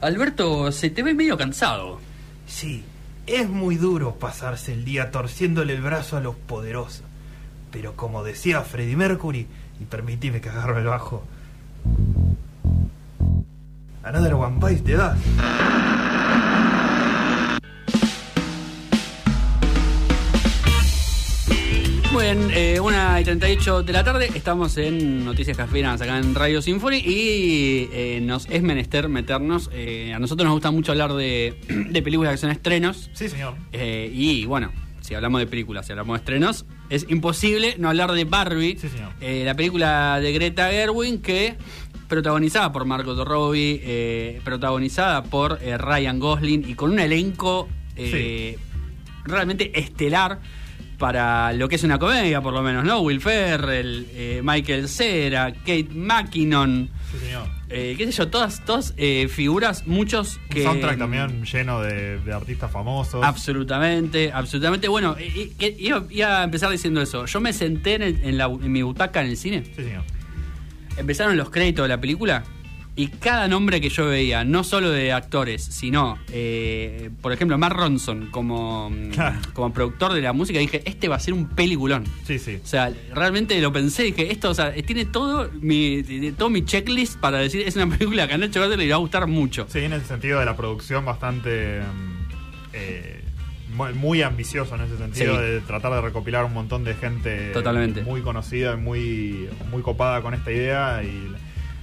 Alberto, se te ve medio cansado. Sí, es muy duro pasarse el día torciéndole el brazo a los poderosos. Pero como decía Freddie Mercury, y permitime que agarro el bajo. Another One Bites te das. Muy bien, eh, una y 38 de la tarde, estamos en Noticias Cafeínas acá en Radio Symphony y eh, nos es menester meternos. eh, a nosotros nos gusta mucho hablar de, de películas que son estrenos. Sí, señor. eh, y bueno, si hablamos de películas, si hablamos de estrenos, es imposible no hablar de Barbie, Sí, señor. la película de Greta Gerwig que protagonizada por Margot Robbie, eh, protagonizada por eh, Ryan Gosling y con un elenco eh, realmente estelar para lo que es una comedia, por lo menos, ¿no? Will Ferrell, eh, Michael Cera, Kate McKinnon, Sí, señor. eh, qué sé yo, todas, todas eh, figuras, muchos que... Un soundtrack también lleno de, de artistas famosos. Absolutamente, absolutamente. Bueno, que iba, iba a empezar diciendo eso. Yo me senté en, el- en la- en mi butaca en el cine, Sí, señor. empezaron los créditos de la película y cada nombre que yo veía, no solo de actores, sino, eh, por ejemplo, Mark Ronson como, Claro. como productor de la música, dije, este va a ser un peliculón. Sí, sí. O sea, realmente lo pensé, dije, esto, o sea, tiene todo mi, todo mi checklist para decir, es una película que a Nacho Garza le va a gustar mucho. Sí, en el sentido de la producción bastante mm, eh, muy- muy ambicioso en ese sentido Sí. de tratar de recopilar un montón de gente Totalmente. muy conocida y muy, muy copada con esta idea y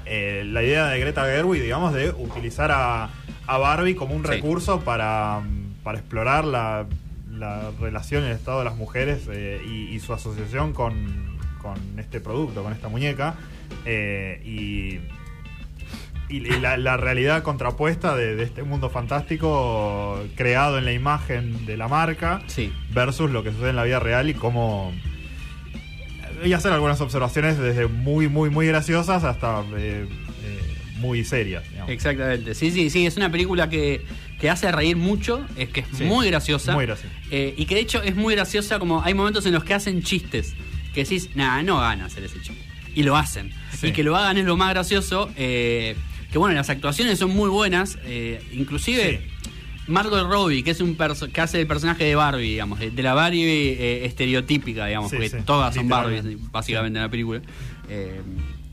eh, la idea de Greta Gerwig, digamos, de utilizar a, a Barbie como un Sí. recurso para, para explorar la, la relación el estado de las mujeres eh, y, y su asociación con, con este producto, con esta muñeca. eh, y y y la, la realidad contrapuesta de, de este mundo fantástico creado en la imagen de la marca Sí. versus lo que sucede en la vida real y cómo a hacer algunas observaciones desde muy muy muy graciosas hasta eh, eh, muy serias digamos. Exactamente, sí, sí, sí, es una película que, que hace reír mucho, es que es Sí, muy graciosa. muy graciosa. Eh, y que de hecho es muy graciosa como hay momentos en los que hacen chistes, que decís, nada, no van a hacer ese chiste. Y lo hacen. Sí. Y que lo hagan es lo más gracioso. eh, que bueno, las actuaciones son muy buenas, inclusive... Sí. Margot Robbie, que es un que hace el personaje de Barbie, digamos, de, de la Barbie eh, estereotípica, digamos, Sí, porque sí, todas son Barbies, básicamente, en la película. Eh,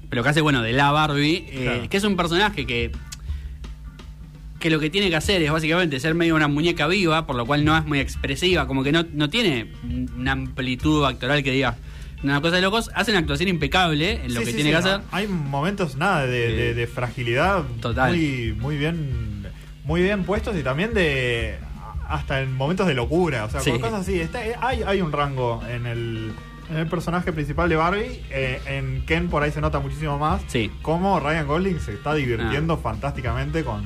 pero que hace, bueno, de la Barbie, eh, Claro. que es un personaje que que lo que tiene que hacer es básicamente ser medio una muñeca viva, por lo cual no es muy expresiva, como que no, no tiene una amplitud actoral que diga una cosa de locos, hace una actuación impecable en lo Sí, que tiene que hacer. hay momentos nada de- de fragilidad Total. muy muy bien muy bien puestos y también de hasta en momentos de locura o sea Sí. cosas así Está- hay, hay un rango en el en el personaje principal de Barbie eh, en Ken por ahí se nota muchísimo más Sí. cómo Ryan Gosling se está divirtiendo Ah. fantásticamente con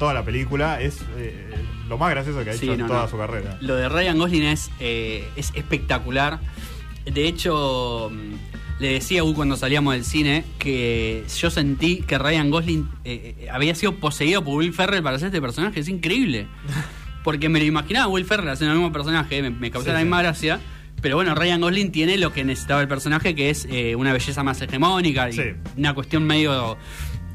toda la película es eh, lo más gracioso que ha Sí, hecho en no, toda no. su carrera Lo de Ryan Gosling es, eh, es espectacular. De hecho, le decía a U cuando salíamos del cine que yo sentí que Ryan Gosling eh, eh, había sido poseído por Will Ferrell para hacer este personaje. Es increíble. Porque me lo imaginaba Will Ferrell haciendo el mismo personaje, me, me causó Sí, la sí. misma gracia. Pero bueno, Ryan Gosling tiene lo que necesitaba el personaje, que es eh, una belleza más hegemónica y Sí. una cuestión medio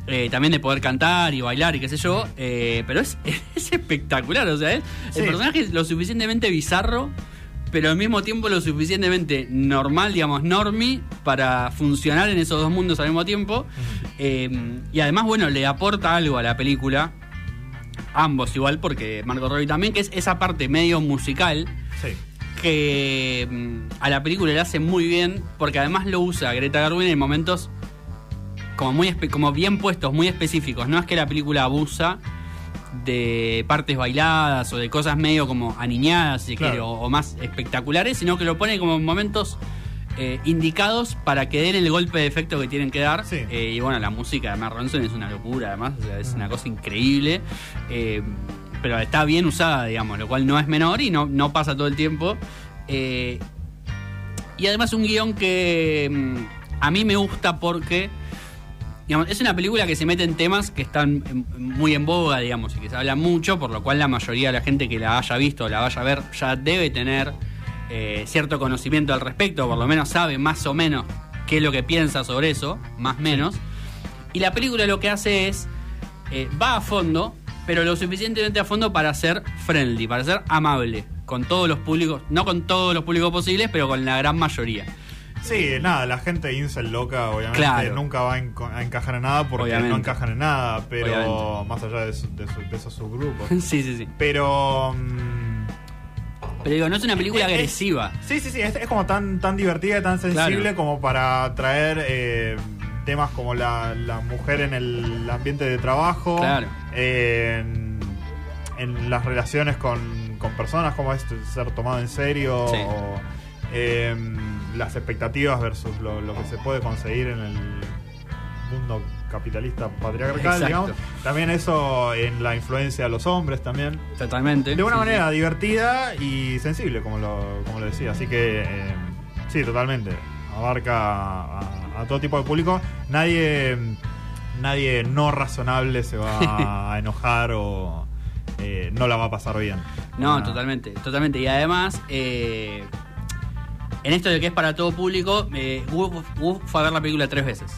eh, también de poder cantar y bailar y qué sé yo. pero es, es espectacular, o sea, el personaje es lo suficientemente bizarro, pero al mismo tiempo lo suficientemente normal, digamos, normie, para funcionar en esos dos mundos al mismo tiempo. Eh, y además, bueno, le aporta algo a la película. Ambos igual, porque Margot Robbie también, que es esa parte medio musical sí que mm, a la película le hace muy bien, porque además lo usa Greta Gerwig en momentos como muy como bien puestos, muy específicos. No es que la película abusa de partes bailadas o de cosas medio como aniñadas, si Claro. quiere, o, o más espectaculares, sino que lo pone como en momentos eh, indicados para que den el golpe de efecto que tienen que dar. Sí. Eh, y bueno, la música de Mark Ronson es una locura, además, o sea, es una cosa increíble. Eh, pero está bien usada, digamos, lo cual no es menor y no, no pasa todo el tiempo. Y además un guion que mm, a mí me gusta porque es una película que se mete en temas que están muy en boga, digamos, y que se habla mucho, por lo cual la mayoría de la gente que la haya visto o la vaya a ver ya debe tener eh, cierto conocimiento al respecto, por lo menos sabe más o menos qué es lo que piensa sobre eso, más o menos. Y la película lo que hace es, eh, va a fondo, pero lo suficientemente a fondo para ser friendly, para ser amable con todos los públicos, no con todos los públicos posibles, pero con la gran mayoría. Sí, nada, la gente incel loca obviamente Claro. nunca va a, a encajar en nada porque Obviamente. no encajan en nada, pero Obviamente. más allá de, su- de su- de esos subgrupos. sí, sí, sí. Pero... mm, Pero digo, no es una película Es- es- agresiva. Sí, sí, sí, es, es como tan, tan divertida y tan sensible Claro. como para traer eh, temas como la, la mujer en el ambiente de trabajo, Claro. en, en las relaciones con, con personas, como es ser tomado en serio, Sí. o, em, las expectativas versus lo, lo que se puede conseguir en el mundo capitalista patriarcal, Exacto. digamos. También eso en la influencia de los hombres también. Totalmente. De una Sí, manera divertida y sensible, como lo, como lo decía. Así que, eh, sí, totalmente. Abarca a, a todo tipo de público. Nadie, nadie no razonable se va a enojar o eh, no la va a pasar bien. No, totalmente, totalmente. Y además, eh, en esto de que es para todo público, eh, Wu, Wu fue a ver la película tres veces.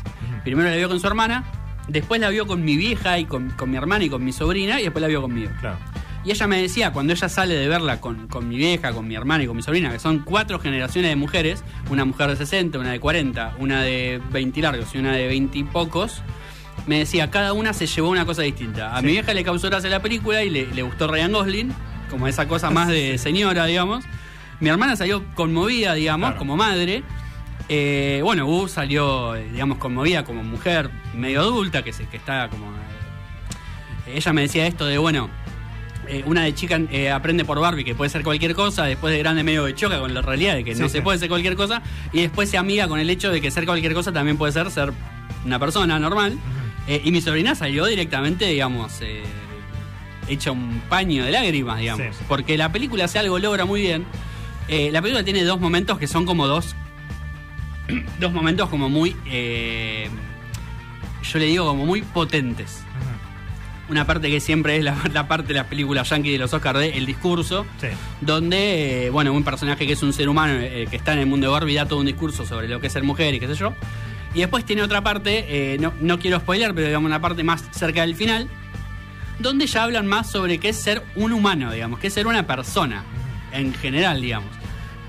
Primero la vio con su hermana, después la vio con mi vieja y con, con mi hermana y con mi sobrina, y después la vio conmigo. Claro. Y ella me decía, cuando ella sale de verla con, con mi vieja, con mi hermana y con mi sobrina, que son cuatro generaciones de mujeres, una mujer de 60, una de 40, una de 20 y largos y una de 20 y pocos, me decía, cada una se llevó una cosa distinta. A Sí. mi vieja le causó gracia la película y le, le gustó Ryan Gosling, como esa cosa más de señora, digamos. Mi hermana salió conmovida, digamos, Claro. como madre. Eh, bueno, Wu salió, eh, digamos, conmovida como mujer medio adulta, que, se, que está como... eh, ella me decía esto de, bueno, eh, una de chica aprende por Barbie que puede ser cualquier cosa, después de grande medio de choca con la realidad de que Sí, no sí. se puede ser cualquier cosa, y después se amiga con el hecho de que ser cualquier cosa también puede ser ser una persona normal. Y mi sobrina salió directamente, digamos, eh, hecha un paño de lágrimas, digamos, Sí. porque la película hace algo, logra muy bien. Eh, la película tiene dos momentos que son como dos, dos momentos como muy, eh, yo le digo como muy potentes una parte que siempre es la, la parte de las películas yankee de los Oscars de el discurso, Sí. donde, eh, bueno, un personaje que es un ser humano eh, que está en el mundo de Barbie da todo un discurso sobre lo que es ser mujer y qué sé yo. Y después tiene otra parte, no, no quiero spoiler, pero digamos una parte más cerca del final, donde ya hablan más sobre qué es ser un humano, digamos, qué es ser una persona, en general, digamos.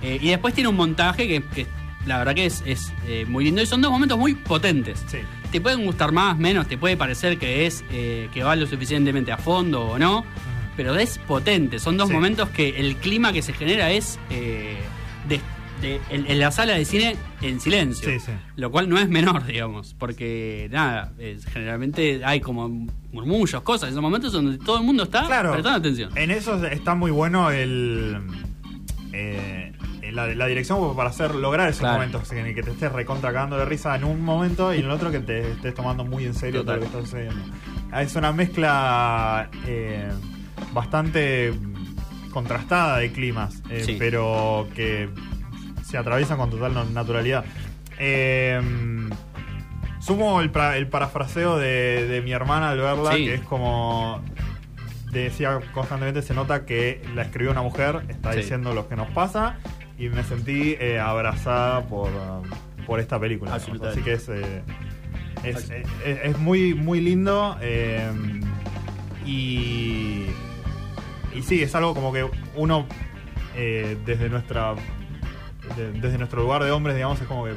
Eh, y después tiene un montaje que, que la verdad que es, es, eh, muy lindo y son dos momentos muy potentes Sí. te pueden gustar más, menos, te puede parecer que es eh, que va lo suficientemente a fondo o no, pero es potente. Son dos Sí. momentos que el clima que se genera es de, de- en, en la sala de cine en silencio, Sí, sí. lo cual no es menor, digamos, porque nada, es- generalmente hay como murmullos, cosas, esos momentos donde todo el mundo está Claro. prestando atención. En eso está muy bueno el. eh, la, la dirección para hacer lograr esos Claro. momentos en el que te estés recontra cagando de risa en un momento y en el otro que te estés tomando muy en serio todo lo que está sucediendo. Ah, Es una mezcla eh, bastante contrastada de climas, eh, Sí. pero que se atraviesan con total no- naturalidad. Eh, sumo el, pra- el parafraseo de, de mi hermana al verla, Sí. que es como decía constantemente se nota que la escribió una mujer, está Sí. diciendo lo que nos pasa y me sentí eh, abrazada por, por esta película. Absolutamente. Así que es, eh, es, Así. es- es muy, muy lindo eh, y, y sí, es algo como que uno eh, desde nuestra de- desde nuestro lugar de hombres, digamos, es como que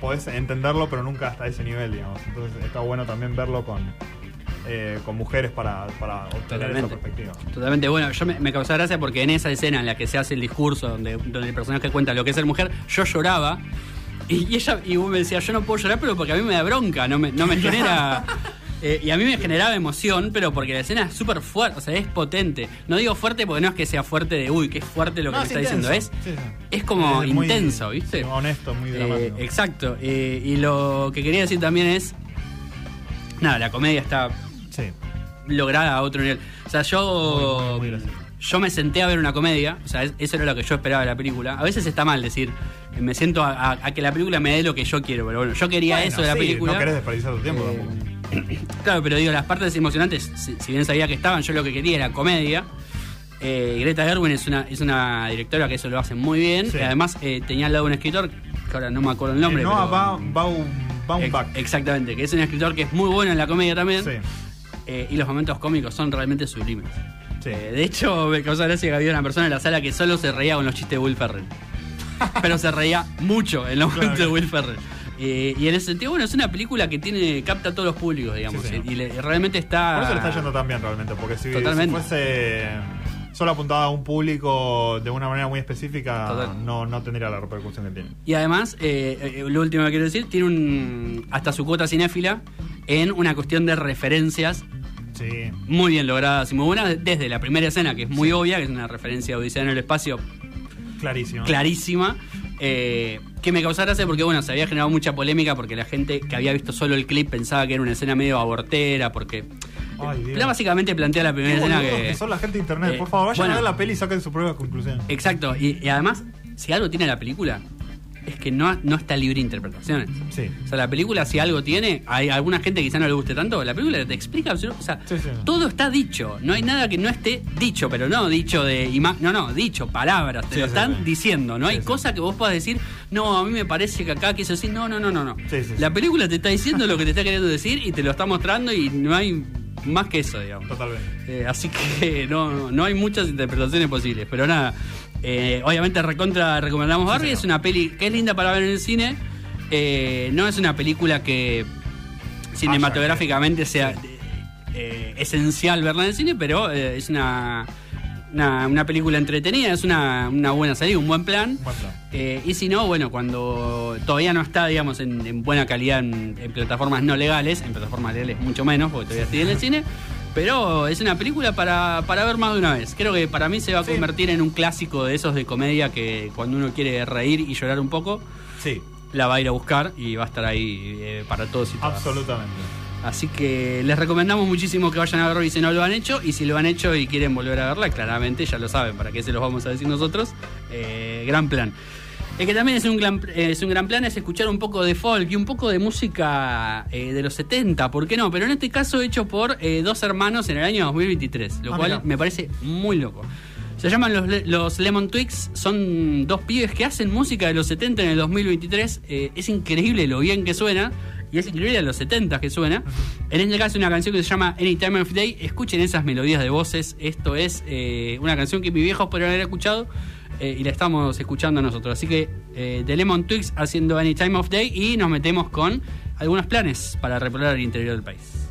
podés entenderlo, pero nunca hasta ese nivel, digamos. Entonces está bueno también verlo con, eh, con mujeres para, para obtener esa Totalmente. perspectiva. Totalmente bueno. Yo me, me causó gracia porque en esa escena en la que se hace el discurso, donde, donde el personaje cuenta lo que es ser mujer, yo lloraba. Y, y ella y vos me decía, yo no puedo llorar, pero porque a mí me da bronca, no me, no me genera. eh, y a mí me generaba emoción, pero porque la escena es súper fuerte, o sea, es potente. No digo fuerte porque no es que sea fuerte de uy, qué fuerte lo que No, me está diciendo. Es, intenso. Sí, sí. es como muy- intenso, ¿viste? honesto, muy Eh, dramático. exacto. Eh, y lo que quería decir también es. Nada, la comedia está Sí. lograda a otro nivel. O sea, yo. Muy, muy, yo me senté a ver una comedia, o sea, es- eso era lo que yo esperaba de la película. A veces está mal decir, eh, me siento a, a- a que la película me dé lo que yo quiero, pero bueno, yo quería Bueno, eso de la película. No querés desperdiciar tu tiempo Eh, tampoco. Claro, pero digo, las partes emocionantes, si, si bien sabía que estaban, yo lo que quería era comedia. Eh, Greta Gerwin es una, es una directora que eso lo hace muy bien. Sí. Y además eh, tenía al lado un escritor, que ahora no me acuerdo el nombre. Eh, Noah pero- Ba- Baum- Baumbach. Ex- exactamente, que es un escritor que es muy bueno en la comedia también. Sí. eh, y los momentos cómicos son realmente sublimes. Sí. Eh, de hecho, me causa gracia que había una persona en la sala que solo se reía con los chistes de Will Ferrell. Pero se reía mucho en los Claro. momentos de Will Ferrell. Eh, y en ese sentido, bueno, es una película que tiene capta a todos los públicos, digamos. Sí. Y le- realmente está. Por eso le está yendo tan bien realmente, porque si, si fuese solo apuntado a un público de una manera muy específica, Total. no, no tendría la repercusión que tiene. Y además, eh, eh, lo último que quiero decir, tiene un hasta su cuota cinéfila en una cuestión de referencias Sí. muy bien logradas y muy buenas, desde la primera escena, que es muy obvia, que es una referencia a Odisea en el espacio Clarísimo. clarísima, eh, que me causó gracia porque, bueno, se había generado mucha polémica porque la gente que había visto solo el clip pensaba que era una escena medio abortera, porque... Ay, Dios. Pero básicamente plantea la primera escena que... que son la gente de internet. eh, Por favor, vayan bueno. a ver la peli y saquen su propia conclusión. Exacto, y, y además, si algo tiene la película, es que no, no está libre de interpretaciones. Sí. O sea, la película, si algo tiene, hay alguna gente que quizá no le guste tanto, la película te explica, o sea, Sí, sí. todo está dicho. No hay nada que no esté dicho, pero no dicho de no, no, dicho, palabras, te lo están diciendo. No hay cosa que vos puedas decir, no, a mí me parece que acá quiso decir, no, no, no, no, no. La película te está diciendo lo que te está queriendo decir y te lo está mostrando y no hay más que eso, digamos. Totalmente. Eh, así que no, no hay muchas interpretaciones posibles. Pero nada, eh, obviamente recontra recomendamos Barbie. es una peli que es linda para ver en el cine. Eh, no es una película que cinematográficamente sea eh, esencial verla en el cine, pero es una, una, una película entretenida, es una, una buena salida, un buen plan. Buen plan. Y si no, bueno, cuando todavía no está, digamos, en, en buena calidad en, en plataformas no legales, en plataformas legales mucho menos, porque todavía estoy en el cine, pero es una película para, para ver más de una vez. Creo que para mí se va a Sí. convertir en un clásico de esos de comedia que cuando uno quiere reír y llorar un poco, Sí, la va a ir a buscar y va a estar ahí eh, para todos y todas. absolutamente. Así que les recomendamos muchísimo que vayan a verlo y si no lo han hecho. Y si lo han hecho y quieren volver a verla, claramente ya lo saben, para qué se los vamos a decir nosotros. Eh, gran plan. El que también es un, gran, es un gran plan es escuchar un poco de folk y un poco de música eh, de los 70, ¿por qué no? Pero en este caso hecho por eh, dos hermanos en el año 2023, lo Ah, cual mirá. me parece muy loco. Se llaman los, los Lemon Twigs, son dos pibes que hacen música de los 70 en el 2023. Eh, es increíble lo bien que suena y es increíble de los 70 que suena. En este caso, una canción que se llama Any Time of Day. Escuchen esas melodías de voces. Esto es eh, una canción que mis viejos podrían haber escuchado eh, y la estamos escuchando nosotros. Así que eh, The Lemon Twigs haciendo Any Time of Day y nos metemos con algunos planes para repoblar el interior del país.